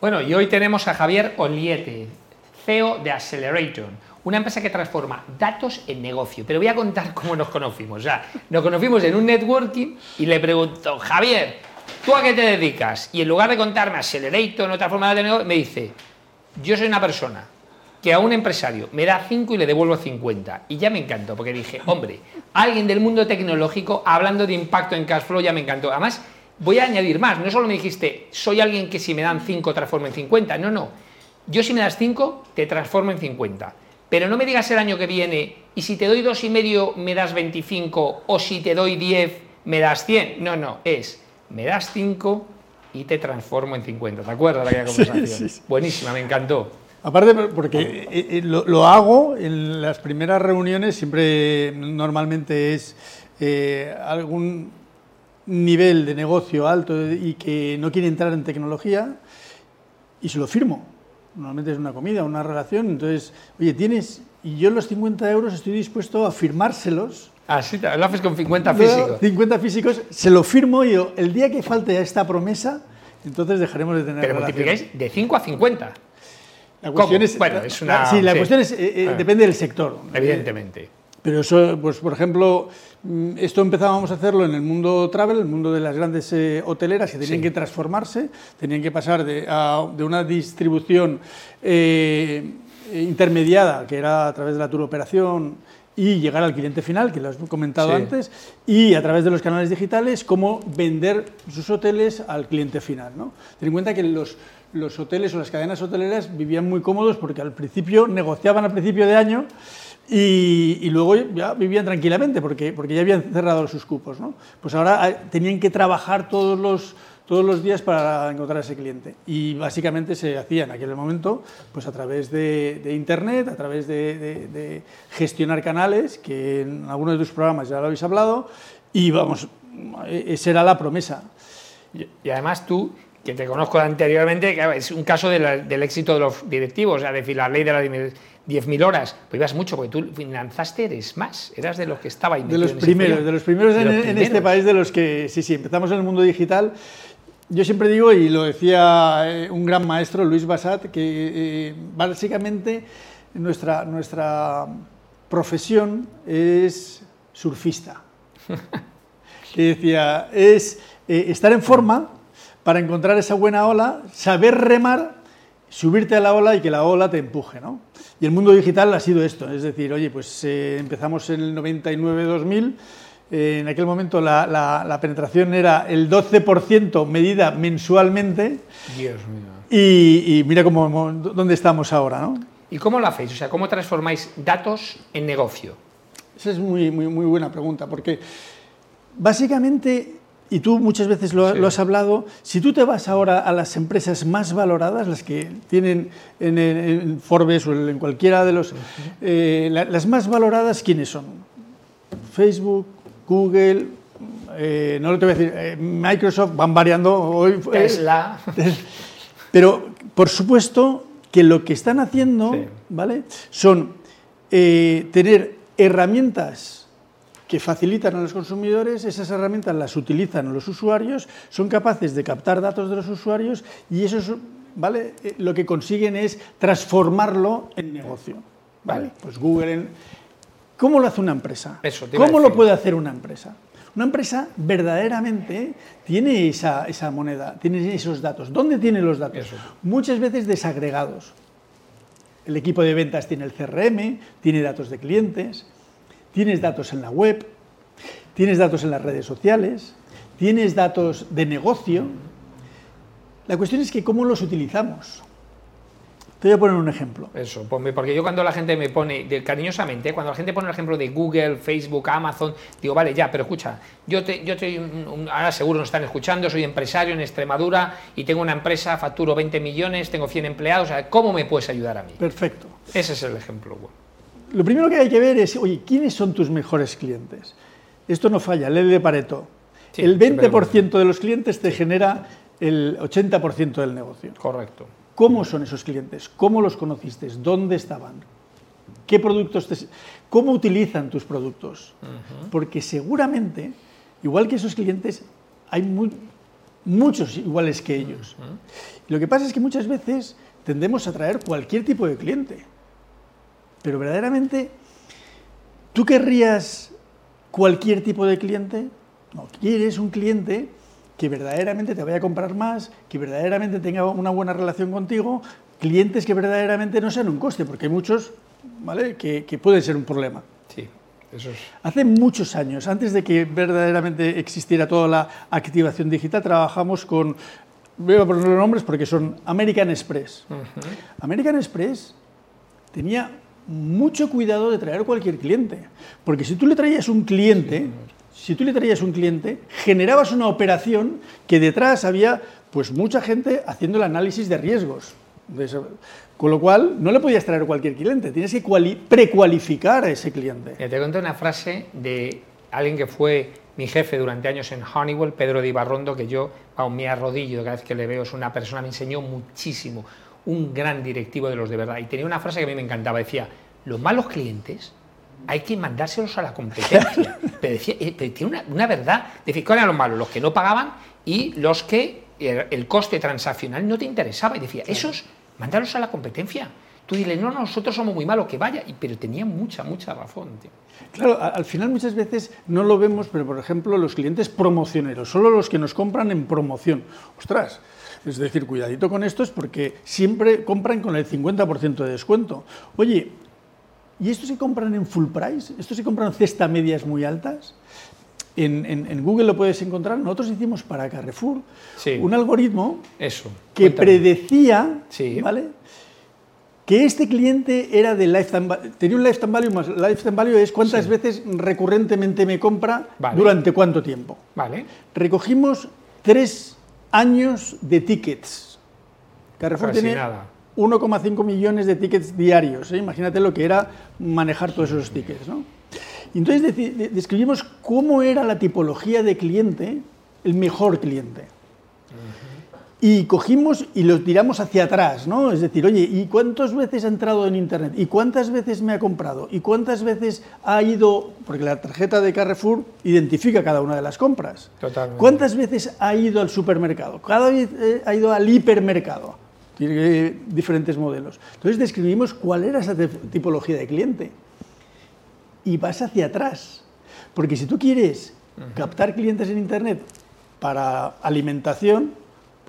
Bueno, y hoy tenemos a Javier Oliete, CEO de Accelerator, una empresa que transforma datos en negocio. Pero voy a contar cómo nos conocimos. O sea, nos conocimos en un networking y le pregunto, Javier, ¿tú a qué te dedicas? Y en lugar de contarme Accelerator en otra forma de negocio, me dice, yo soy una persona que a un empresario me da 5 y le devuelvo 50. Y ya me encantó, porque dije, hombre, alguien del mundo tecnológico hablando de impacto en cash flow ya me encantó. Además, voy a añadir más, no solo me dijiste, soy alguien que si me dan 5 transformo en 50, no, no. Yo si me das 5, te transformo en 50. Pero no me digas el año que viene, y si te doy dos y medio me das 25, o si te doy 10 me das 100. No, no, es, me das 5 y te transformo en 50. ¿Te acuerdas de aquella conversación? Buenísima, me encantó. Aparte, porque eh, eh, lo, hago en las primeras reuniones, siempre normalmente es eh, algún nivel de negocio alto y que no quiere entrar en tecnología y se lo firmo. Normalmente es una comida, una relación. Entonces, oye, tienes, y yo los 50 euros estoy dispuesto a firmárselos. Ah, sí, lo haces con 50 físicos. 50 físicos, se lo firmo y yo, el día que falte esta promesa, entonces dejaremos de tener Pero multiplicáis de 5 a 50. La cuestión es, bueno, es una, sí, la cuestión es, eh, eh, ah. depende del sector. Evidentemente. Pero eso, pues por ejemplo, mm, esto empezábamos a hacerlo en el mundo travel, el mundo de las grandes eh, hoteleras que tenían que transformarse, tenían que pasar de, de una distribución intermediada, que era a través de la tour operación, y llegar al cliente final, que lo has comentado antes, y a través de los canales digitales, cómo vender sus hoteles al cliente final. ¿no? Ten en cuenta que los, los hoteles o las cadenas hoteleras vivían muy cómodos porque al principio negociaban al principio de año y, luego ya vivían tranquilamente porque, porque ya habían cerrado sus cupos. ¿no? Pues ahora ah, tenían que trabajar todos los, todos los días para encontrar a ese cliente. Y básicamente se hacía en aquel momento pues a través de, Internet, a través de, gestionar canales, que en algunos de tus programas ya lo habéis hablado, y vamos, esa era la promesa. Y además tú que te conozco anteriormente, que es un caso del éxito de los directivos, es decir, la ley de las 10.000 horas, pues ibas mucho, porque tú finanzaste, eres más, eras de los que estaba De los primeros, de los primeros, en, este país, de los que, sí, sí, empezamos en el mundo digital. Yo siempre digo, y lo decía eh, un gran maestro, Luis Basat, que eh, básicamente nuestra, nuestra profesión es surfista. que decía, es eh, estar en forma para encontrar esa buena ola, saber remar, subirte a la ola y que la ola te empuje. ¿no? Y el mundo digital ha sido esto, es decir, oye, pues eh, empezamos en el 99-2000, eh, en aquel momento la, penetración era el 12% medida mensualmente. Dios mío. Y, mira cómo, dónde estamos ahora. ¿no? ¿Y cómo lo hacéis? O sea, ¿cómo transformáis datos en negocio? Esa es muy, muy, muy buena pregunta, porque básicamente y tú muchas veces lo, has hablado, si tú te vas ahora a las empresas más valoradas, las que tienen en, Forbes o en cualquiera de los... Eh, las más valoradas, ¿quiénes son? Facebook, Google, eh, no lo te voy a decir, eh, Microsoft, van variando hoy. Tesla. pero, por supuesto, que lo que están haciendo, ¿vale? Son tener herramientas que facilitan a los consumidores, esas herramientas las utilizan los usuarios, son capaces de captar datos de los usuarios y eso es, ¿vale? Eh, lo que consiguen es transformarlo en negocio. ¿vale? Pues Google... ¿Cómo lo hace una empresa? ¿Cómo lo puede hacer una empresa? Una empresa verdaderamente tiene esa, esa, moneda, tiene esos datos. ¿Dónde tiene los datos? Muchas veces desagregados. El equipo de ventas tiene el CRM, tiene datos de clientes, Tienes datos en la web, tienes datos en las redes sociales, tienes datos de negocio. La cuestión es que cómo los utilizamos. Te voy a poner un ejemplo. Eso, porque yo cuando la gente me pone, cariñosamente, cuando la gente pone el ejemplo de Google, Facebook, Amazon, digo, vale, ya, pero escucha, yo, te, yo estoy, ahora seguro nos están escuchando, soy empresario en Extremadura y tengo una empresa, facturo 20 millones, tengo 100 empleados, ¿cómo me puedes ayudar a mí? Perfecto. Ese es el ejemplo. Bueno lo primero que hay que ver es, oye, ¿quiénes son tus mejores clientes? Esto no falla, ley de Pareto. el 20% de los clientes te genera el 80% del negocio. Correcto. ¿Cómo son esos clientes? ¿Cómo los conociste? ¿Dónde estaban? ¿Qué productos te... ¿Cómo utilizan tus productos? Porque seguramente, igual que esos clientes, hay muchos iguales que ellos. Lo que pasa es que muchas veces tendemos a traer cualquier tipo de cliente. Pero verdaderamente, ¿tú querrías cualquier tipo de cliente? No, quieres un cliente que verdaderamente te vaya a comprar más, que verdaderamente tenga una buena relación contigo, clientes que verdaderamente no sean un coste, porque hay muchos ¿vale? que, que pueden ser un problema. Sí. Eso es... Hace muchos años, antes de que verdaderamente existiera toda la activación digital, trabajamos con, voy a poner los nombres porque son American Express. American Express tenía mucho cuidado de traer cualquier cliente, porque si tú le traías un cliente, si tú le traías un cliente, generabas una operación que detrás había pues mucha gente haciendo el análisis de riesgos. Con lo cual, no le podías traer cualquier cliente, tienes que precualificar a ese cliente. te conté una frase de alguien que fue mi jefe durante años en Honeywell, Pedro de Ibarrondo, que yo, aún me arrodillo cada vez que le veo, es una persona, me enseñó muchísimo, un gran directivo de los de verdad. Y tenía una frase que a mí me encantaba, decía, los malos clientes hay que mandárselos a la competencia. pero, decía, eh, tiene una, verdad, decir, ¿cuáles eran los malos? Los que no pagaban y los que el, coste transaccional no te interesaba. Y decía, esos Mándalos a la competencia. Tú dile, no, nosotros somos muy malos, que vaya. Pero tenía mucha, mucha razón. Claro, al final muchas veces no lo vemos, pero por ejemplo los clientes promocioneros, solo los que nos compran en promoción. Ostras, es decir, cuidadito con estos porque siempre compran con el 50% de descuento. Oye, ¿y estos se compran en full price? ¿Estos se compran cesta medias muy altas? En, Google lo puedes encontrar. Nosotros hicimos para Carrefour un algoritmo Eso. que predecía ¿vale? Que este cliente era de lifetime tenía un lifetime value más lifetime value es cuántas veces recurrentemente me compra durante cuánto tiempo. Vale. Recogimos tres años de tickets. Carrefour tiene 1,5 millones de tickets diarios. ¿eh? Imagínate lo que era manejar todos esos tickets. ¿no? entonces describimos cómo era la tipología de cliente, el mejor cliente. Y cogimos y lo tiramos hacia atrás, ¿no? Es decir, oye, ¿y cuántas veces ha entrado en Internet? ¿Y cuántas veces me ha comprado? ¿Y cuántas veces ha ido, porque la tarjeta de Carrefour identifica cada una de las compras? Totalmente. ¿Cuántas veces ha ido al supermercado? Cada vez eh, ha ido al hipermercado. Tiene diferentes modelos. Entonces describimos cuál era esa tipología de cliente y vas hacia atrás. Porque si tú quieres captar clientes en Internet para alimentación,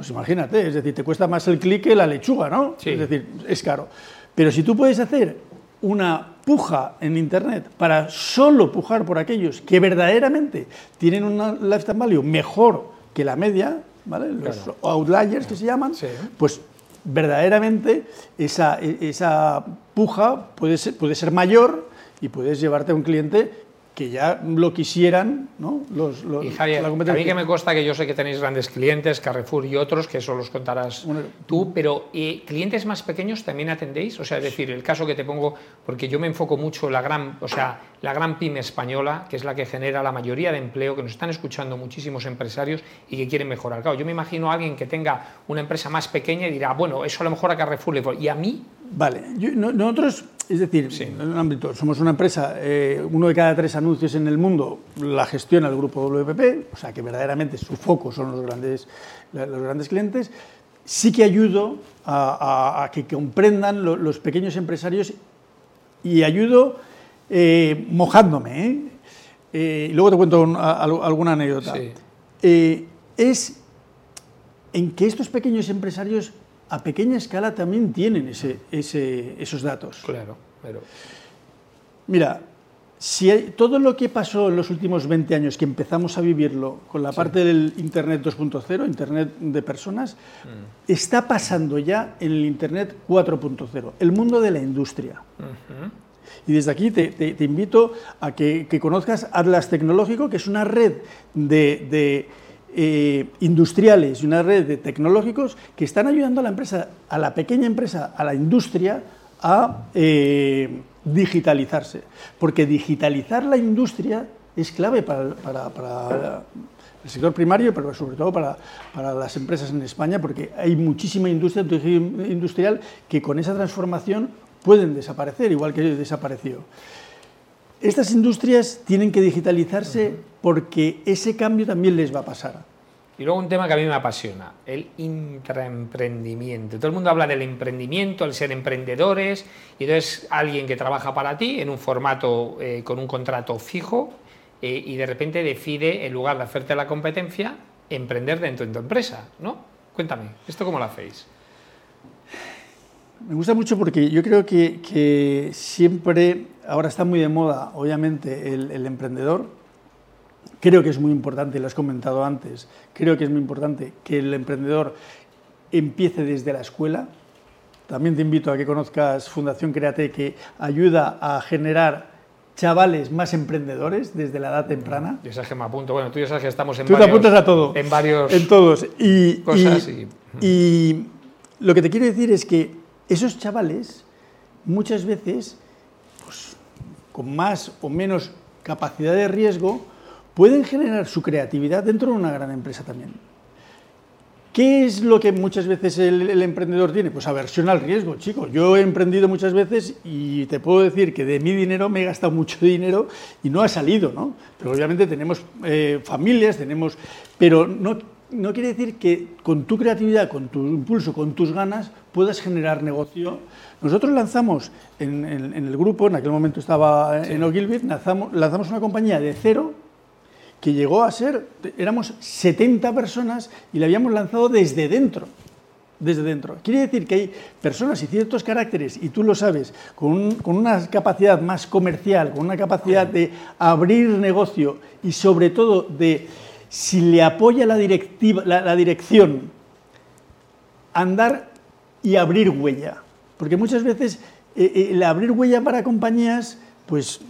pues imagínate, es decir, te cuesta más el clic que la lechuga, ¿no? Es decir, es caro. Pero si tú puedes hacer una puja en Internet para solo pujar por aquellos que verdaderamente tienen un lifetime value mejor que la media, ¿vale? Los outliers que se llaman, pues verdaderamente esa, e, esa puja puede ser, puede ser mayor y puedes llevarte a un cliente que ya lo quisieran, ¿no? Los, y Javier, a mí que me consta que yo sé que tenéis grandes clientes, Carrefour y otros, que eso los contarás tú, pero eh, ¿clientes más pequeños también atendéis? O sea, es decir, el caso que te pongo, porque yo me enfoco mucho en la gran, o sea, la gran pyme española, que es la que genera la mayoría de empleo, que nos están escuchando muchísimos empresarios y que quieren mejorar. Claro, yo me imagino a alguien que tenga una empresa más pequeña y dirá, bueno, eso a lo mejor a Carrefour le... Y a mí... Vale, nosotros es decir, en un ámbito, somos una empresa, eh, uno de cada tres anuncios en el mundo la gestiona el grupo WPP, o sea que verdaderamente su foco son los grandes, los grandes clientes. Sí que ayudo a, que comprendan los pequeños empresarios y ayudo eh, mojándome. ¿eh? y luego te cuento alguna anécdota. es en que estos pequeños empresarios a pequeña escala también tienen ese, esos datos. Claro, pero... Mira, si todo lo que pasó en los últimos 20 años, que empezamos a vivirlo con la parte del Internet 2.0, Internet de personas, mm. está pasando ya en el Internet 4.0, el mundo de la industria. Y desde aquí te, invito a que, conozcas Atlas Tecnológico, que es una red de eh, industriales y una red de tecnológicos que están ayudando a la empresa, a la pequeña empresa, a la industria, a eh, digitalizarse. Porque digitalizar la industria es clave para, el sector primario, pero sobre todo para, para, las empresas en España, porque hay muchísima industria industrial que con esa transformación pueden desaparecer, igual que desapareció. Estas industrias tienen que digitalizarse porque ese cambio también les va a pasar. Y luego un tema que a mí me apasiona, el intraemprendimiento. Todo el mundo habla del emprendimiento, el ser emprendedores, y entonces alguien que trabaja para ti en un formato eh, con un contrato fijo eh, y de repente decide, en lugar de hacerte la competencia, emprender dentro de tu empresa, ¿no? Cuéntame, ¿esto cómo lo hacéis? Me gusta mucho porque yo creo que, siempre, ahora está muy de moda, obviamente, el emprendedor, Creo que es muy importante, lo has comentado antes, creo que es muy importante que el emprendedor empiece desde la escuela. También te invito a que conozcas Fundación Create, que ayuda a generar chavales más emprendedores desde la edad temprana. Yo sabes que me apunto. Bueno, tú ya sabes que estamos en tú varios... te apuntas a todo. En varios... En todos. Y, cosas y, y lo que te quiero decir es que esos chavales muchas veces, pues, con más o menos capacidad de riesgo, pueden generar su creatividad dentro de una gran empresa también. ¿Qué es lo que muchas veces el, emprendedor tiene? Pues aversión al riesgo, chicos. Yo he emprendido muchas veces y te puedo decir que de mi dinero me he gastado mucho dinero y no ha salido, ¿no? Pero obviamente tenemos eh, familias, tenemos... Pero no, no quiere decir que con tu creatividad, con tu impulso, con tus ganas, puedas generar negocio. Nosotros lanzamos en, el grupo, en aquel momento estaba en Ogilvy, lanzamos, lanzamos una compañía de cero que llegó a ser, éramos 70 personas y la habíamos lanzado desde dentro. Desde dentro. Quiere decir que hay personas y ciertos caracteres, y tú lo sabes, con, una capacidad más comercial, con una capacidad de abrir negocio y sobre todo de, si le apoya la, directiva, la, dirección, andar y abrir huella. Porque muchas veces eh, eh, el abrir huella para compañías, pues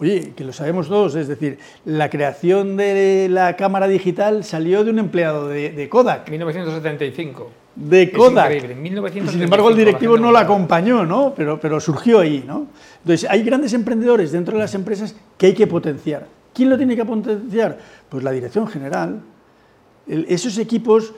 Oye, que lo sabemos todos, es decir, la creación de la cámara digital salió de un empleado de, de Kodak. 1975. De Kodak. Es increíble. 1975, sin embargo, el directivo no la acompañó, ¿no? Pero, pero surgió ahí, ¿no? Entonces, hay grandes emprendedores dentro de las empresas que hay que potenciar. ¿Quién lo tiene que potenciar? Pues la dirección general. esos equipos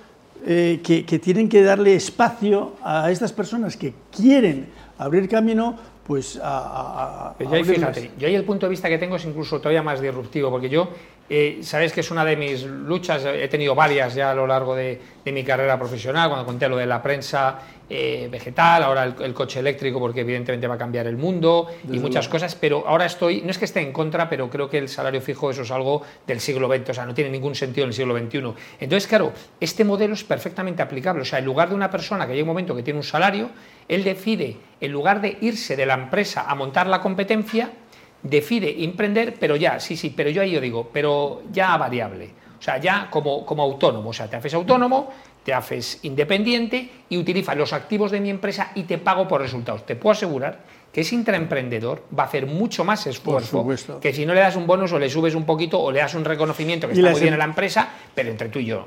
eh, que, que tienen que darle espacio a estas personas que quieren abrir camino pues a, yo ahí, fíjate, yo ahí el punto de vista que tengo es incluso todavía más disruptivo, porque yo, eh, sabes que es una de mis luchas, he tenido varias ya a lo largo de, de mi carrera profesional, cuando conté lo de la prensa eh, vegetal, ahora el, coche eléctrico, porque evidentemente va a cambiar el mundo y muchas cosas, pero ahora estoy, no es que esté en contra, pero creo que el salario fijo eso es algo del siglo XX, o sea, no tiene ningún sentido en el siglo XXI. Entonces, claro, este modelo es perfectamente aplicable, o sea, en lugar de una persona que llega un momento que tiene un salario, él decide, en lugar de irse de la empresa a montar la competencia, decide emprender, pero ya, sí, sí, pero yo ahí yo digo, pero ya variable. O sea, ya como, como autónomo, o sea, te haces autónomo, te haces independiente y utilizas los activos de mi empresa y te pago por resultados. Te puedo asegurar que ese intraemprendedor va a hacer mucho más esfuerzo que si no le das un bonus o le subes un poquito o le das un reconocimiento que está muy bien en la empresa, pero entre tú y yo.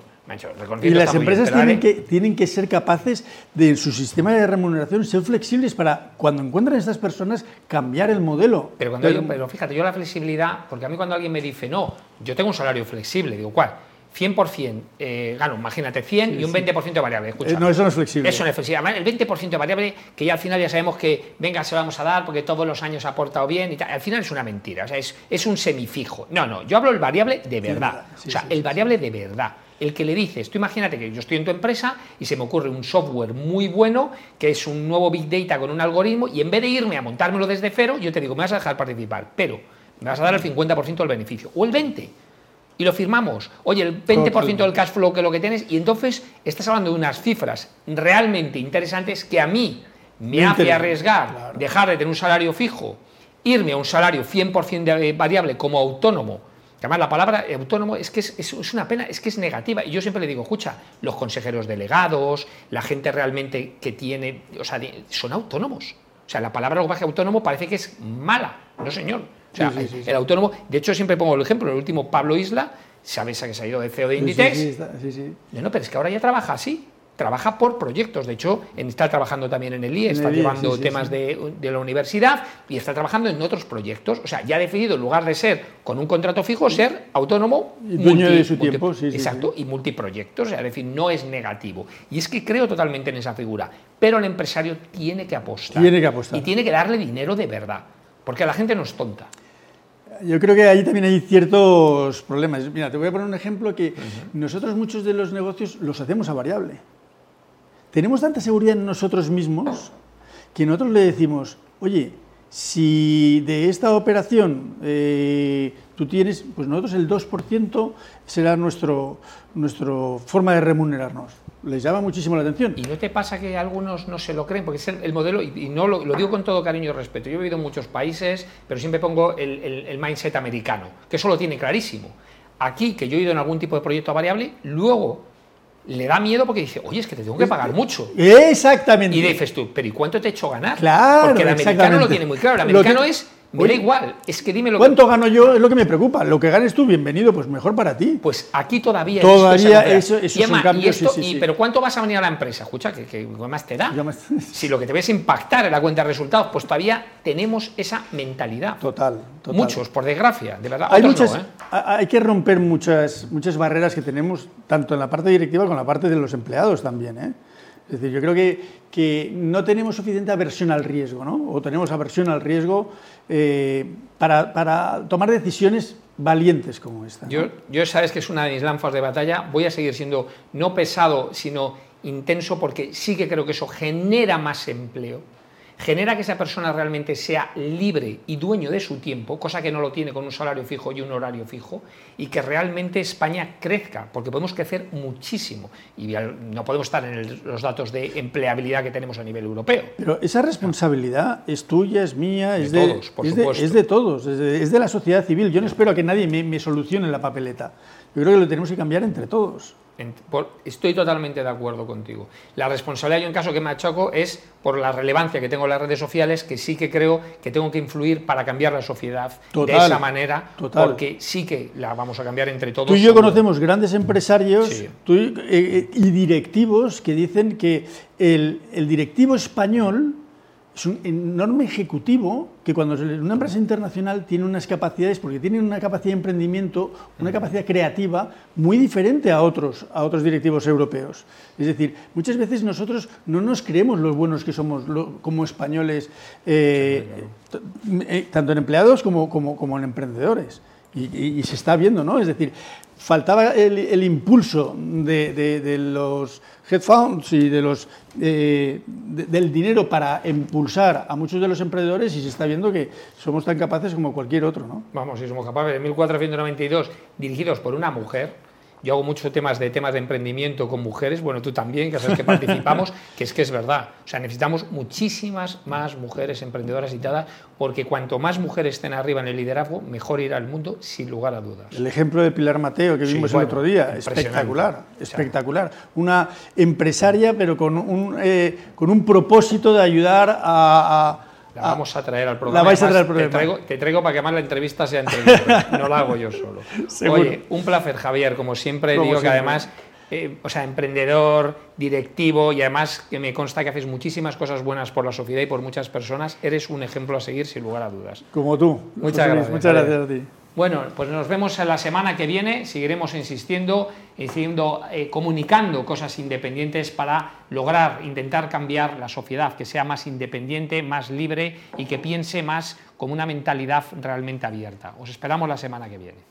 Y las empresas tienen, que, tienen que ser capaces de, en su sistema de remuneración, ser flexibles para, cuando encuentran a estas personas, cambiar el modelo. Pero, cuando pero fíjate, yo la flexibilidad, porque a mí cuando alguien me dice, no, yo tengo un salario flexible, digo, ¿cuál? 100% eh, gano, imagínate, 100 y un 20% de variable. Eh, no, eso no es flexible. Eso no es flexible. el 20% de variable, que ya al final ya sabemos que, venga, se lo vamos a dar porque todos los años ha aportado bien y tal. Al final es una mentira, o sea, es, es un semifijo. No, no, yo hablo del variable de verdad. o sea, el variable de verdad. El que le dices, tú imagínate que yo estoy en tu empresa y se me ocurre un software muy bueno, que es un nuevo Big Data con un algoritmo, y en vez de irme a montármelo desde cero, yo te digo, me vas a dejar participar, pero me vas a dar el 50% del beneficio, o el 20% y lo firmamos. Oye, el 20% del cash flow que lo que tienes, y entonces estás hablando de unas cifras realmente interesantes que a mí me hace arriesgar, dejar de tener un salario fijo, irme a un salario 100% variable como autónomo. Además la palabra autónomo es que es, es, una pena, es que es negativa. Y yo siempre le digo, escucha, los consejeros delegados, la gente realmente que tiene, o sea, son autónomos. O sea, la palabra lenguaje autónomo parece que es mala. No, señor. O sea, el autónomo, de hecho siempre pongo el ejemplo, el último Pablo Isla, sabes que se ha ido de CEO de Inditex. Sí, sí, No, pero es que ahora ya trabaja así. Trabaja por proyectos. De hecho, está trabajando también en el IE, está llevando temas de, de, la universidad y está trabajando en otros proyectos. O sea, ya ha decidido, en lugar de ser con un contrato fijo, ser autónomo. Y dueño de su tiempo, sí. Exacto, y multiproyectos. O sea, es decir, no es negativo. Y es que creo totalmente en esa figura. Pero el empresario tiene que apostar. Tiene que apostar. Y tiene que darle dinero de verdad. Porque la gente no es tonta. yo creo que ahí también hay ciertos problemas. Mira, te voy a poner un ejemplo que nosotros muchos de los negocios los hacemos a variable. Tenemos tanta seguridad en nosotros mismos que nosotros le decimos, oye, si de esta operación eh, tú tienes, pues nosotros el 2% será nuestro, nuestro forma de remunerarnos. Les llama muchísimo la atención. ¿Y no te pasa que algunos no se lo creen? Porque es el, modelo, y, no lo, digo con todo cariño y respeto. Yo he vivido en muchos países, pero siempre pongo el, el mindset americano, que eso lo tiene clarísimo. Aquí, que yo he ido en algún tipo de proyecto variable, luego le da miedo porque dice, oye, es que te tengo que pagar mucho. Exactamente. Y dices tú, pero ¿y cuánto te he hecho ganar? Claro. Porque el americano lo tiene muy claro. El americano es me da igual, es que dime lo ¿Cuánto gano yo? Es lo que me preocupa. Lo que ganes tú, bienvenido, pues mejor para ti. Pues aquí todavía. Todavía eso, eso, es un cambio, Pero ¿cuánto vas a venir a la empresa? Escucha, que, que más te da. Si lo que te ves impactar en la cuenta de resultados, pues todavía tenemos esa mentalidad. Total. total. Muchos, por desgracia, de verdad. Hay, muchas, ¿eh? hay que romper muchas, muchas barreras que tenemos, tanto en la parte directiva como en la parte de los empleados también. ¿eh? Es decir, yo creo que, que, no tenemos suficiente aversión al riesgo, ¿no? O tenemos aversión al riesgo eh, para, para, tomar decisiones valientes como esta. Yo, yo sabes que es una de mis lanzas de batalla. Voy a seguir siendo no pesado, sino intenso, porque sí que creo que eso genera más empleo genera que esa persona realmente sea libre y dueño de su tiempo, cosa que no lo tiene con un salario fijo y un horario fijo, y que realmente España crezca, porque podemos crecer muchísimo y no podemos estar en los datos de empleabilidad que tenemos a nivel europeo. Pero esa responsabilidad es tuya, es mía, es de, todos, por es de, es de todos, es de, la sociedad civil. Yo no espero a que nadie me, me solucione la papeleta. Yo creo que lo tenemos que cambiar entre todos. Estoy totalmente de acuerdo contigo. La responsabilidad, yo en caso que me achaco, es por la relevancia que tengo en las redes sociales, que sí que creo que tengo que influir para cambiar la sociedad de esa manera, porque sí que la vamos a cambiar entre todos. Tú y yo conocemos grandes empresarios eh, eh, y directivos que dicen que el, el directivo español es un enorme ejecutivo que cuando una empresa internacional tiene unas capacidades, porque tiene una capacidad de emprendimiento, una capacidad creativa muy diferente a otros, a otros directivos europeos. Es decir, muchas veces nosotros no nos creemos los buenos que somos como españoles, eh, eh, tanto en empleados como, como, como en emprendedores. Y, se está viendo, ¿no? Es decir, faltaba el, impulso de, los head funds y de los, eh, del dinero para impulsar a muchos de los emprendedores y se está viendo que somos tan capaces como cualquier otro, ¿no? Vamos, si somos capaces de 1492 dirigidos por una mujer, yo hago muchos temas de temas de emprendimiento con mujeres, bueno, tú también, que sabes que participamos, que es que es verdad. O sea, necesitamos muchísimas más mujeres emprendedoras y tal, porque cuanto más mujeres estén arriba en el liderazgo, mejor irá el mundo, sin lugar a dudas. El ejemplo de Pilar Mateo que vimos el otro día, espectacular, espectacular. Una empresaria, pero con un, eh, con un propósito de ayudar a la ah, vamos a traer al programa. La vais a traer al programa. Te traigo, te traigo, para que más la entrevista sea entrevista. no la hago yo solo. Oye, un placer, Javier. Como siempre digo que además, eh, o sea, emprendedor, directivo y además que me consta que haces muchísimas cosas buenas por la sociedad y por muchas personas. Eres un ejemplo a seguir sin lugar a dudas. Como tú. Muchas gracias. Muchas gracias a ti. Bueno, pues nos vemos la semana que viene, seguiremos insistiendo, diciendo, eh, comunicando cosas independientes para lograr, intentar cambiar la sociedad, que sea más independiente, más libre y que piense más como una mentalidad realmente abierta. Os esperamos la semana que viene.